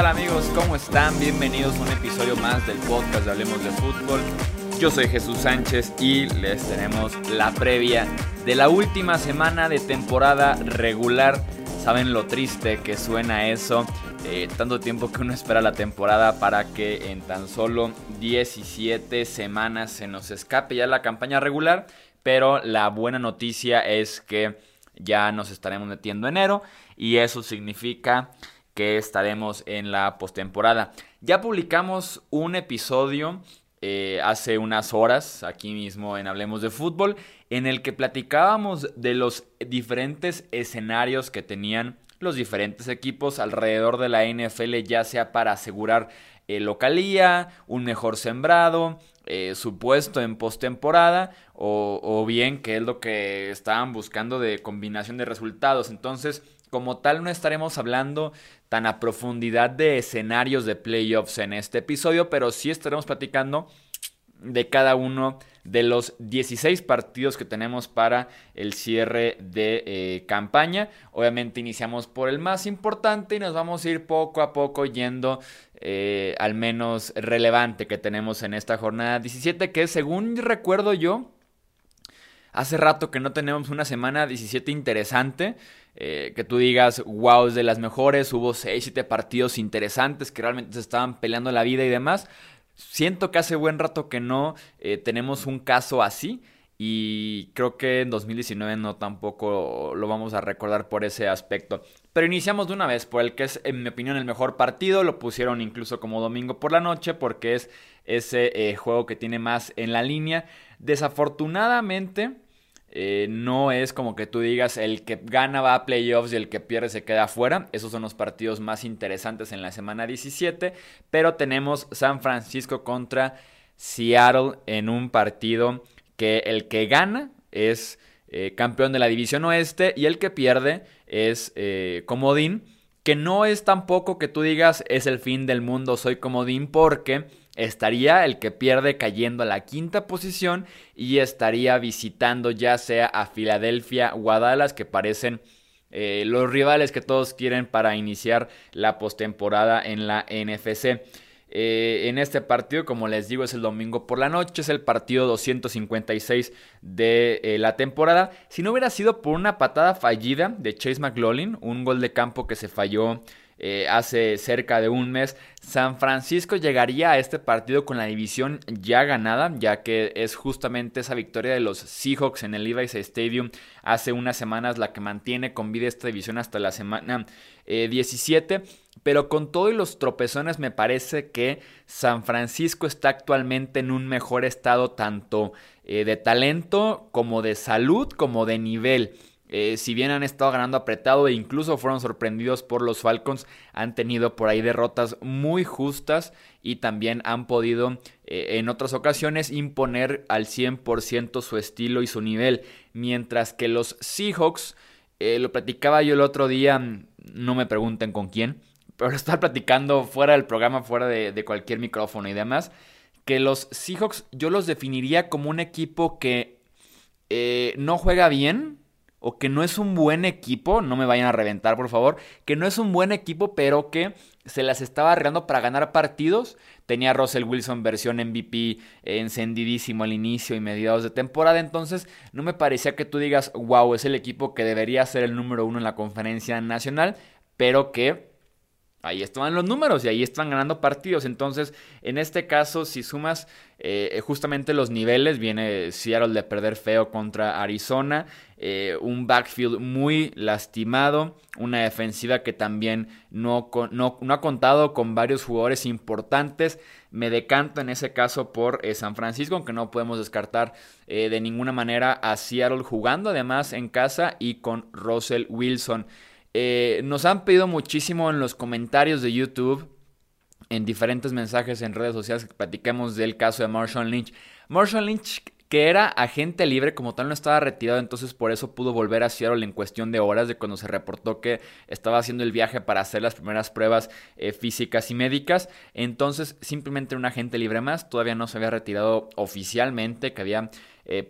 tal amigos? ¿Cómo están? Bienvenidos a un episodio más del podcast de Hablemos de Fútbol. Yo soy Jesús Sánchez y les tenemos la previa de la última semana de temporada regular. Saben lo triste que suena eso. Eh, tanto tiempo que uno espera la temporada para que en tan solo 17 semanas se nos escape ya la campaña regular. Pero la buena noticia es que ya nos estaremos metiendo enero y eso significa que estaremos en la postemporada. Ya publicamos un episodio eh, hace unas horas aquí mismo en Hablemos de Fútbol en el que platicábamos de los diferentes escenarios que tenían los diferentes equipos alrededor de la NFL, ya sea para asegurar eh, localía, un mejor sembrado, eh, su puesto en postemporada o, o bien que es lo que estaban buscando de combinación de resultados. Entonces, como tal, no estaremos hablando tan a profundidad de escenarios de playoffs en este episodio, pero sí estaremos platicando de cada uno de los 16 partidos que tenemos para el cierre de eh, campaña. Obviamente iniciamos por el más importante y nos vamos a ir poco a poco yendo eh, al menos relevante que tenemos en esta jornada 17, que según recuerdo yo, hace rato que no tenemos una semana 17 interesante. Eh, que tú digas, wow, es de las mejores, hubo 6, 7 partidos interesantes que realmente se estaban peleando la vida y demás. Siento que hace buen rato que no eh, tenemos un caso así y creo que en 2019 no tampoco lo vamos a recordar por ese aspecto. Pero iniciamos de una vez por el que es, en mi opinión, el mejor partido. Lo pusieron incluso como domingo por la noche porque es ese eh, juego que tiene más en la línea. Desafortunadamente eh, no es como que tú digas el que gana va a playoffs y el que pierde se queda afuera. Esos son los partidos más interesantes en la semana 17. Pero tenemos San Francisco contra Seattle en un partido que el que gana es eh, campeón de la división oeste y el que pierde es eh, comodín. Que no es tampoco que tú digas es el fin del mundo, soy comodín porque estaría el que pierde cayendo a la quinta posición y estaría visitando ya sea a Filadelfia o a Dallas que parecen eh, los rivales que todos quieren para iniciar la postemporada en la NFC. Eh, en este partido, como les digo, es el domingo por la noche, es el partido 256 de eh, la temporada. Si no hubiera sido por una patada fallida de Chase McLaughlin, un gol de campo que se falló eh, hace cerca de un mes. San Francisco llegaría a este partido con la división ya ganada, ya que es justamente esa victoria de los Seahawks en el Levi's Stadium hace unas semanas la que mantiene con vida esta división hasta la semana 17. Eh, Pero con todo y los tropezones me parece que San Francisco está actualmente en un mejor estado tanto eh, de talento como de salud como de nivel. Eh, si bien han estado ganando apretado e incluso fueron sorprendidos por los Falcons, han tenido por ahí derrotas muy justas y también han podido eh, en otras ocasiones imponer al 100% su estilo y su nivel. Mientras que los Seahawks, eh, lo platicaba yo el otro día, no me pregunten con quién, pero estaba platicando fuera del programa, fuera de, de cualquier micrófono y demás, que los Seahawks yo los definiría como un equipo que no juega bien, o que no es un buen equipo, no me vayan a reventar por favor, que no es un buen equipo, pero que se las estaba arreglando para ganar partidos. Tenía Russell Wilson versión MVP encendidísimo al inicio y mediados de temporada, entonces no me parecía que tú digas, wow, es el equipo que debería ser el número uno en la conferencia nacional, pero que ahí estaban los números y ahí están ganando partidos. Entonces, en este caso, si sumas eh, justamente los niveles, viene Seattle de perder feo contra Arizona, eh, un backfield muy lastimado, una defensiva que también no, ha contado con varios jugadores importantes. Me decanto en ese caso por eh, San Francisco, aunque no podemos descartar de ninguna manera a Seattle jugando además en casa y con Russell Wilson. Eh, nos han pedido muchísimo en los comentarios de YouTube, en diferentes mensajes en redes sociales que platiquemos del caso de Marshall Lynch. Marshall Lynch, que era agente libre, como tal no estaba retirado, entonces por eso pudo volver a Seattle en cuestión de horas de cuando se reportó que estaba haciendo el viaje para hacer las primeras pruebas eh, físicas y médicas. Entonces simplemente un agente libre más, todavía no se había retirado oficialmente, que había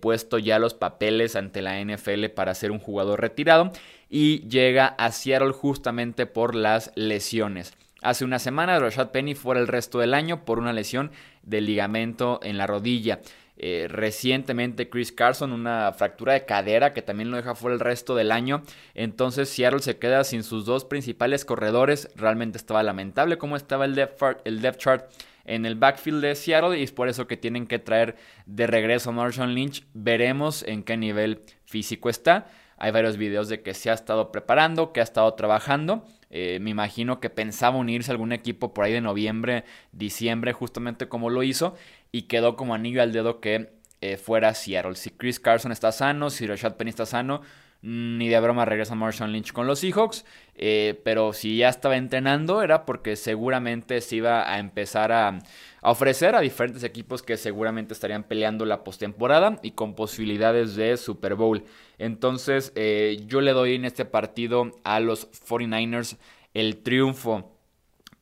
puesto ya los papeles ante la NFL para ser un jugador retirado y llega a Seattle justamente por las lesiones. hace una semana Rashad Penny fuera el resto del año por una lesión del ligamento en la rodilla. Eh, recientemente Chris Carson, una fractura de cadera que también lo deja fuera el resto del año. Entonces Seattle se queda sin sus dos principales corredores. Realmente estaba lamentable cómo estaba el depth, el depth chart en el backfield de Seattle y es por eso que tienen que traer de regreso a Marshall Lynch. Veremos en qué nivel físico está. Hay varios videos de que se ha estado preparando, que ha estado trabajando. Eh, me imagino que pensaba unirse a algún equipo por ahí de noviembre, diciembre, justamente como lo hizo, y quedó como anillo al dedo que eh, fuera Seattle. Si Chris Carson está sano, si Rashad Penny está sano, ni de broma regresa Marshall Lynch con los Seahawks. Eh, pero si ya estaba entrenando era porque seguramente se iba a empezar a, ofrecer a diferentes equipos que seguramente estarían peleando la postemporada y con posibilidades de Super Bowl. Entonces eh, yo le doy en este partido a los 49ers el triunfo.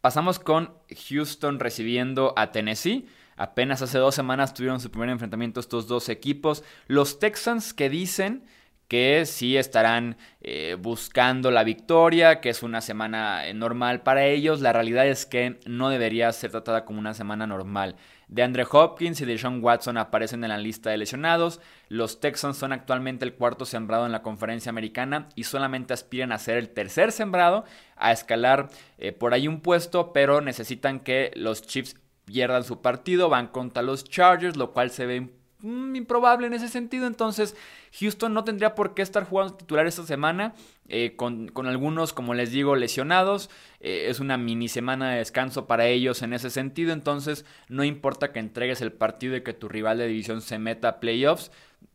Pasamos con Houston recibiendo a Tennessee. Apenas hace dos semanas tuvieron su primer enfrentamiento estos dos equipos. Los Texans que dicen que sí estarán eh, buscando la victoria, que es una semana eh, normal para ellos. La realidad es que no debería ser tratada como una semana normal. De Andre Hopkins y de Sean Watson aparecen en la lista de lesionados. Los Texans son actualmente el cuarto sembrado en la conferencia americana y solamente aspiran a ser el tercer sembrado, a escalar eh, por ahí un puesto, pero necesitan que los Chiefs pierdan su partido, van contra los Chargers, lo cual se ve Mm, improbable en ese sentido. Entonces, Houston no tendría por qué estar jugando titular esta semana. Eh, con, algunos, como les digo, lesionados. Eh, es una mini semana de descanso para ellos en ese sentido. Entonces, no importa que entregues el partido y que tu rival de división se meta a playoffs.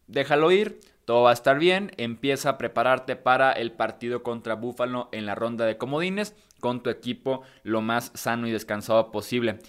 Déjalo ir. Todo va a estar bien. Empieza a prepararte para el partido contra Buffalo en la ronda de comodines con tu equipo lo más sano y descansado posible.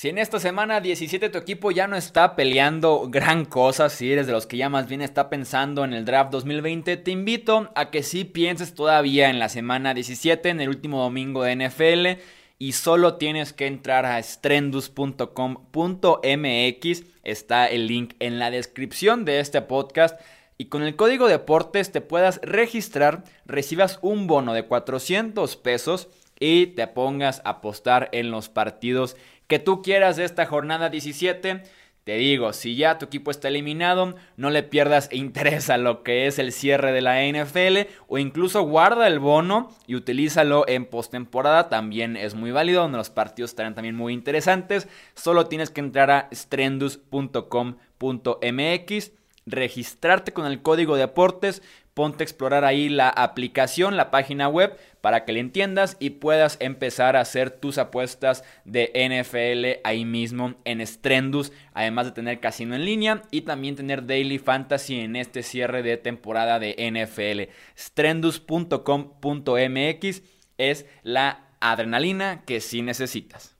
Si en esta semana 17 tu equipo ya no está peleando gran cosa, si eres de los que ya más bien está pensando en el draft 2020, te invito a que sí pienses todavía en la semana 17, en el último domingo de NFL, y solo tienes que entrar a strendus.com.mx, está el link en la descripción de este podcast, y con el código deportes te puedas registrar, recibas un bono de 400 pesos y te pongas a apostar en los partidos que tú quieras de esta jornada 17. Te digo, si ya tu equipo está eliminado, no le pierdas interés a lo que es el cierre de la NFL o incluso guarda el bono y utilízalo en postemporada, también es muy válido, donde los partidos estarán también muy interesantes. Solo tienes que entrar a strendus.com.mx, registrarte con el código de aportes, ponte a explorar ahí la aplicación, la página web, para que le entiendas y puedas empezar a hacer tus apuestas de NFL ahí mismo en Strendus, además de tener casino en línea y también tener Daily Fantasy en este cierre de temporada de NFL. Strendus.com.mx es la adrenalina que sí necesitas.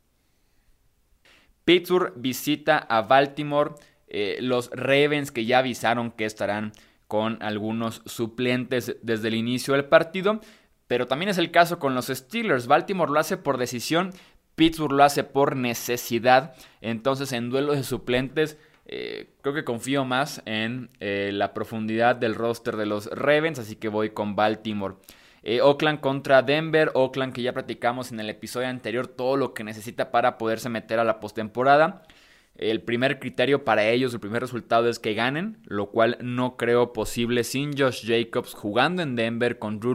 Pittsburgh visita a Baltimore. Eh, los Ravens que ya avisaron que estarán con algunos suplentes desde el inicio del partido. Pero también es el caso con los Steelers. Baltimore lo hace por decisión, Pittsburgh lo hace por necesidad. Entonces en duelos de suplentes eh, creo que confío más en eh, la profundidad del roster de los Ravens, así que voy con Baltimore. Eh, Oakland contra Denver, Oakland que ya platicamos en el episodio anterior todo lo que necesita para poderse meter a la postemporada. El primer criterio para ellos, el primer resultado es que ganen, lo cual no creo posible sin Josh Jacobs jugando en Denver con Drew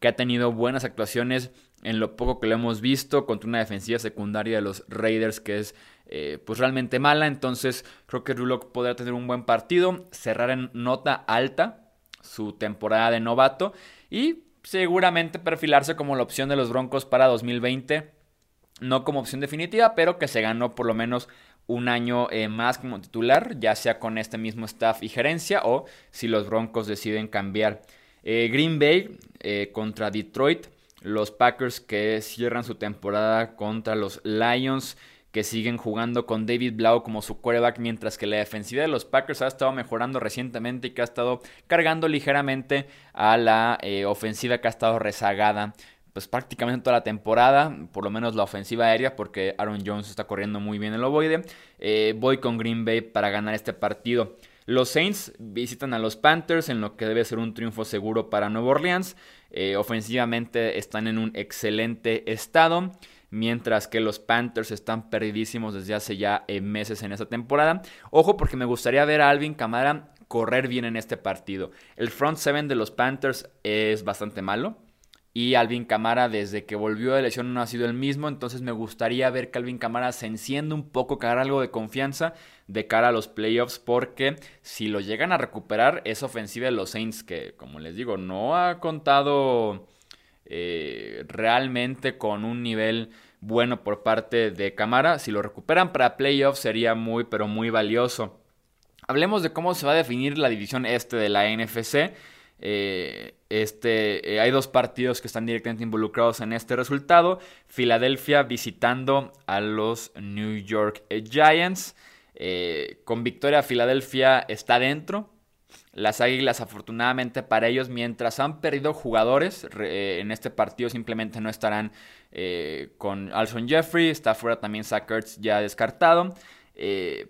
que ha tenido buenas actuaciones en lo poco que lo hemos visto contra una defensiva secundaria de los Raiders que es eh, pues realmente mala. Entonces creo que Drew podrá tener un buen partido, cerrar en nota alta su temporada de novato y seguramente perfilarse como la opción de los Broncos para 2020. No como opción definitiva, pero que se ganó por lo menos un año eh, más como titular, ya sea con este mismo staff y gerencia o si los Broncos deciden cambiar. Eh, Green Bay eh, contra Detroit, los Packers que cierran su temporada contra los Lions que siguen jugando con David Blau como su quarterback, mientras que la defensiva de los Packers ha estado mejorando recientemente y que ha estado cargando ligeramente a la ofensiva que ha estado rezagada pues prácticamente toda la temporada, por lo menos la ofensiva aérea, porque Aaron Jones está corriendo muy bien el ovoide. Eh, voy con Green Bay para ganar este partido. Los Saints visitan a los Panthers en lo que debe ser un triunfo seguro para Nueva Orleans. Eh, ofensivamente están en un excelente estado. mientras que los Panthers están perdidísimos desde hace ya eh, meses en esta temporada. Ojo porque me gustaría ver a Alvin Kamara correr bien en este partido. El front seven de los Panthers es bastante malo. Y Alvin Camara desde que volvió de lesión no ha sido el mismo, entonces me gustaría ver que Alvin Camara se encienda un poco, que algo de confianza de cara a los playoffs, porque si lo llegan a recuperar es ofensiva de los Saints, que como les digo, no ha contado eh, realmente con un nivel bueno por parte de Camara. Si lo recuperan para playoffs sería muy, pero muy valioso. Hablemos de cómo se va a definir la división este de la NFC. Eh, este, eh, hay dos partidos que están directamente involucrados en este resultado. Filadelfia visitando a los New York Giants. Eh, con victoria Filadelfia está dentro. Las Águilas afortunadamente para ellos mientras han perdido jugadores en este partido simplemente no estarán con Alson Jeffrey. Está fuera también Sackers ya descartado.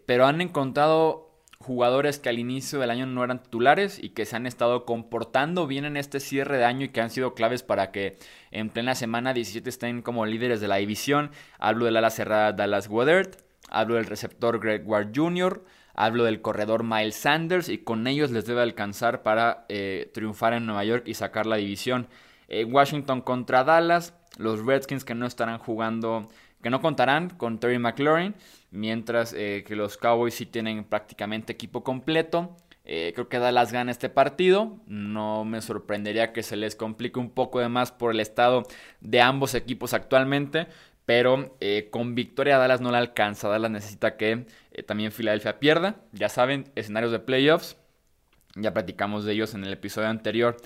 pero han encontrado jugadores que al inicio del año no eran titulares y que se han estado comportando bien en este cierre de año y que han sido claves para que en plena semana 17 estén como líderes de la división. Hablo del ala cerrada Dallas Woodard, hablo del receptor Greg Ward Jr., hablo del corredor Miles Sanders y con ellos les debe alcanzar para eh, triunfar en Nueva York y sacar la división. Eh, Washington contra Dallas, los Redskins que no estarán jugando, que no contarán con Terry McLaurin mientras eh, que los Cowboys sí tienen prácticamente equipo completo. Eh, creo que Dallas gana este partido. No me sorprendería que se les complique un poco de más por el estado de ambos equipos actualmente. Pero eh, con victoria Dallas no la alcanza. Dallas necesita que también Filadelfia pierda. Ya saben, escenarios de playoffs. Ya platicamos de ellos en el episodio anterior.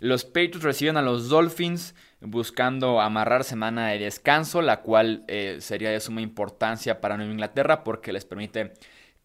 Los Patriots reciben a los Dolphins buscando amarrar semana de descanso, la cual eh, sería de suma importancia para Nueva Inglaterra porque les permite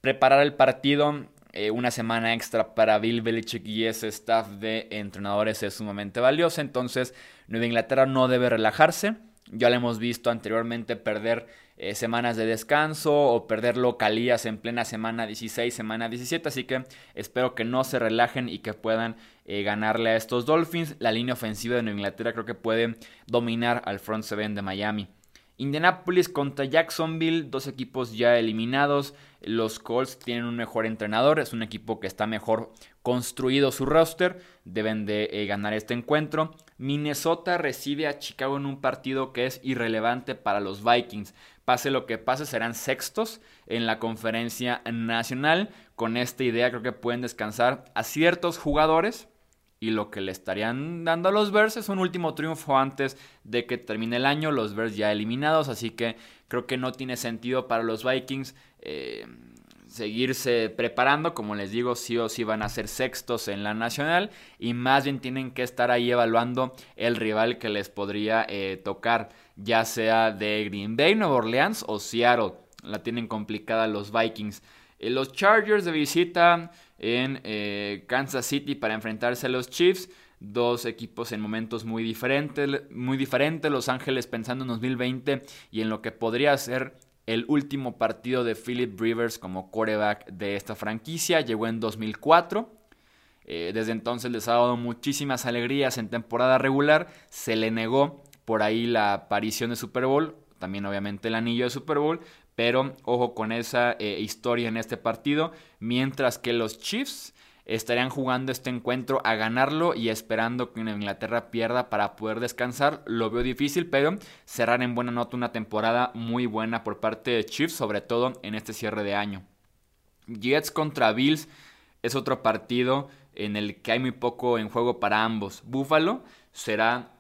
preparar el partido. Eh, una semana extra para Bill Belichick y ese staff de entrenadores es sumamente valiosa. Entonces, Nueva Inglaterra no debe relajarse. Ya lo hemos visto anteriormente perder eh, semanas de descanso o perder localías en plena semana 16, semana 17. Así que espero que no se relajen y que puedan eh, ganarle a estos Dolphins. La línea ofensiva de Nueva Inglaterra creo que puede dominar al front seven de Miami. Indianapolis contra Jacksonville, dos equipos ya eliminados. Los Colts tienen un mejor entrenador, es un equipo que está mejor construido su roster, deben de eh, ganar este encuentro. Minnesota recibe a Chicago en un partido que es irrelevante para los Vikings. Pase lo que pase, serán sextos en la conferencia nacional. Con esta idea creo que pueden descansar a ciertos jugadores y lo que le estarían dando a los Bears es un último triunfo antes de que termine el año, los Bears ya eliminados, así que creo que no tiene sentido para los Vikings eh, seguirse preparando, como les digo, sí o sí van a ser sextos en la nacional y más bien tienen que estar ahí evaluando el rival que les podría eh, tocar, ya sea de Green Bay, Nueva Orleans o Seattle, la tienen complicada los Vikings. Eh, los Chargers de visita en eh, Kansas City para enfrentarse a los Chiefs. Dos equipos en momentos muy diferentes, muy diferentes. Los Ángeles pensando en 2020 y en lo que podría ser el último partido de Philip Rivers como quarterback de esta franquicia. Llegó en 2004. Eh, desde entonces les ha dado muchísimas alegrías en temporada regular. Se le negó por ahí la aparición de Super Bowl, también obviamente el anillo de Super Bowl, pero ojo con esa eh, historia en este partido. Mientras que los Chiefs estarían jugando este encuentro a ganarlo y esperando que Inglaterra pierda para poder descansar. Lo veo difícil, pero cerrar en buena nota una temporada muy buena por parte de Chiefs, sobre todo en este cierre de año. Jets contra Bills es otro partido en el que hay muy poco en juego para ambos. Buffalo será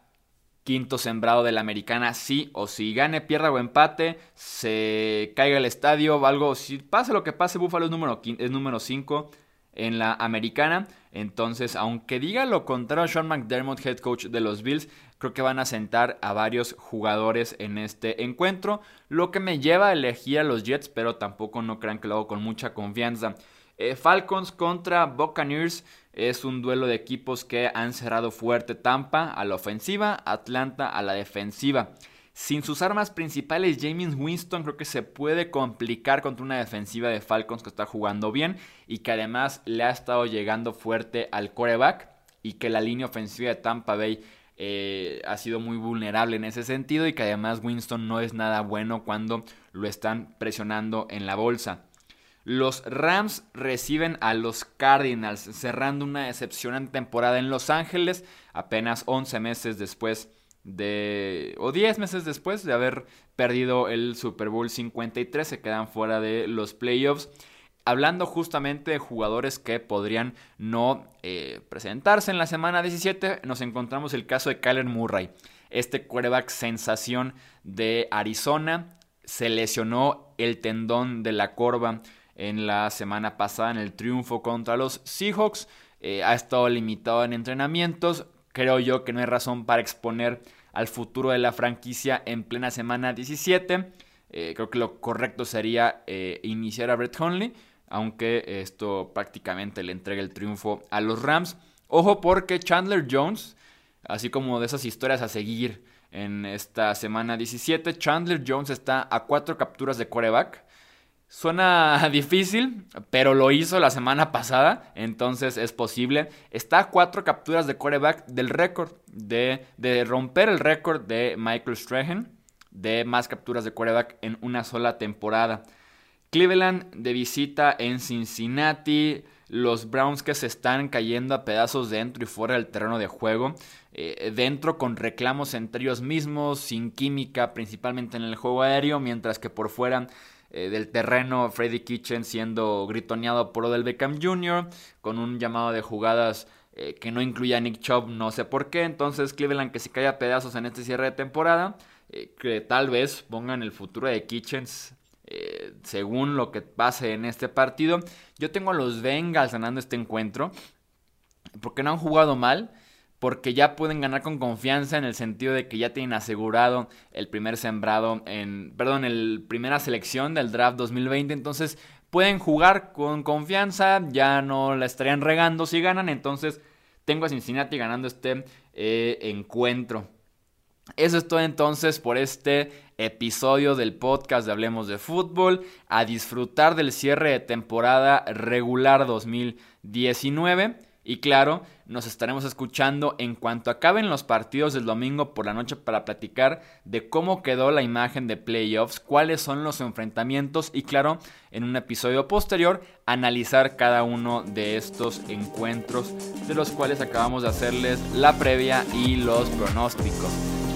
quinto sembrado de la americana, sí o si gane, pierda o empate, se caiga el estadio, algo, si pasa lo que pase, Buffalo número, es número 5 en la americana. Entonces, aunque diga lo contrario Sean McDermott, head coach de los Bills, creo que van a sentar a varios jugadores en este encuentro, lo que me lleva a elegir a los Jets, pero tampoco no crean que lo hago con mucha confianza. Eh, Falcons contra Buccaneers es un duelo de equipos que han cerrado fuerte Tampa a la ofensiva, Atlanta a la defensiva. Sin sus armas principales, James Winston creo que se puede complicar contra una defensiva de Falcons que está jugando bien y que además le ha estado llegando fuerte al coreback y que la línea ofensiva de Tampa Bay eh, ha sido muy vulnerable en ese sentido y que además Winston no es nada bueno cuando lo están presionando en la bolsa. Los Rams reciben a los Cardinals, cerrando una decepcionante temporada en Los Ángeles, apenas 11 meses después de. O 10 meses después de haber perdido el Super Bowl 53, se quedan fuera de los playoffs. Hablando justamente de jugadores que podrían no eh, presentarse en la semana 17, nos encontramos el caso de Kyler Murray, este quarterback sensación de Arizona, se lesionó el tendón de la corva en la semana pasada en el triunfo contra los Seahawks, eh, ha estado limitado en entrenamientos, creo yo que no hay razón para exponer al futuro de la franquicia en plena semana 17. Eh, creo que lo correcto sería iniciar a Brett Hundley aunque esto prácticamente le entrega el triunfo a los Rams. Ojo porque Chandler Jones, así como de esas historias a seguir en esta semana 17, Chandler Jones está a cuatro capturas de coreback. Suena difícil, pero lo hizo la semana pasada, entonces es posible. Está a cuatro capturas de coreback del récord, de, de romper el récord de Michael Strahan de más capturas de coreback en una sola temporada. Cleveland de visita en Cincinnati. Los Browns que se están cayendo a pedazos dentro y fuera del terreno de juego. Eh, dentro con reclamos entre ellos mismos, sin química, principalmente en el juego aéreo, mientras que por fuera eh, del terreno Freddy Kitchen siendo gritoneado por Odell Beckham Jr., con un llamado de jugadas eh, que no incluía a Nick Chubb, no sé por qué. Entonces Cleveland que se cae a pedazos en este cierre de temporada, que tal vez pongan el futuro de Kitchens eh, según lo que pase en este partido. Yo tengo a los Bengals ganando este encuentro. Porque no han jugado mal. Porque ya pueden ganar con confianza en el sentido de que ya tienen asegurado el primer sembrado en. Perdón, el primera selección del draft 2020. Entonces pueden jugar con confianza. Ya no la estarían regando si ganan. Entonces tengo a Cincinnati ganando este eh, encuentro. Eso es todo entonces por este episodio del podcast de Hablemos de Fútbol. A disfrutar del cierre de temporada regular 2019. Y claro, nos estaremos escuchando en cuanto acaben los partidos del domingo por la noche para platicar de cómo quedó la imagen de playoffs, cuáles son los enfrentamientos y claro, en un episodio posterior analizar cada uno de estos encuentros de los cuales acabamos de hacerles la previa y los pronósticos.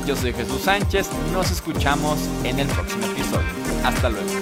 Yo soy Jesús Sánchez, nos escuchamos en el próximo episodio. Hasta luego.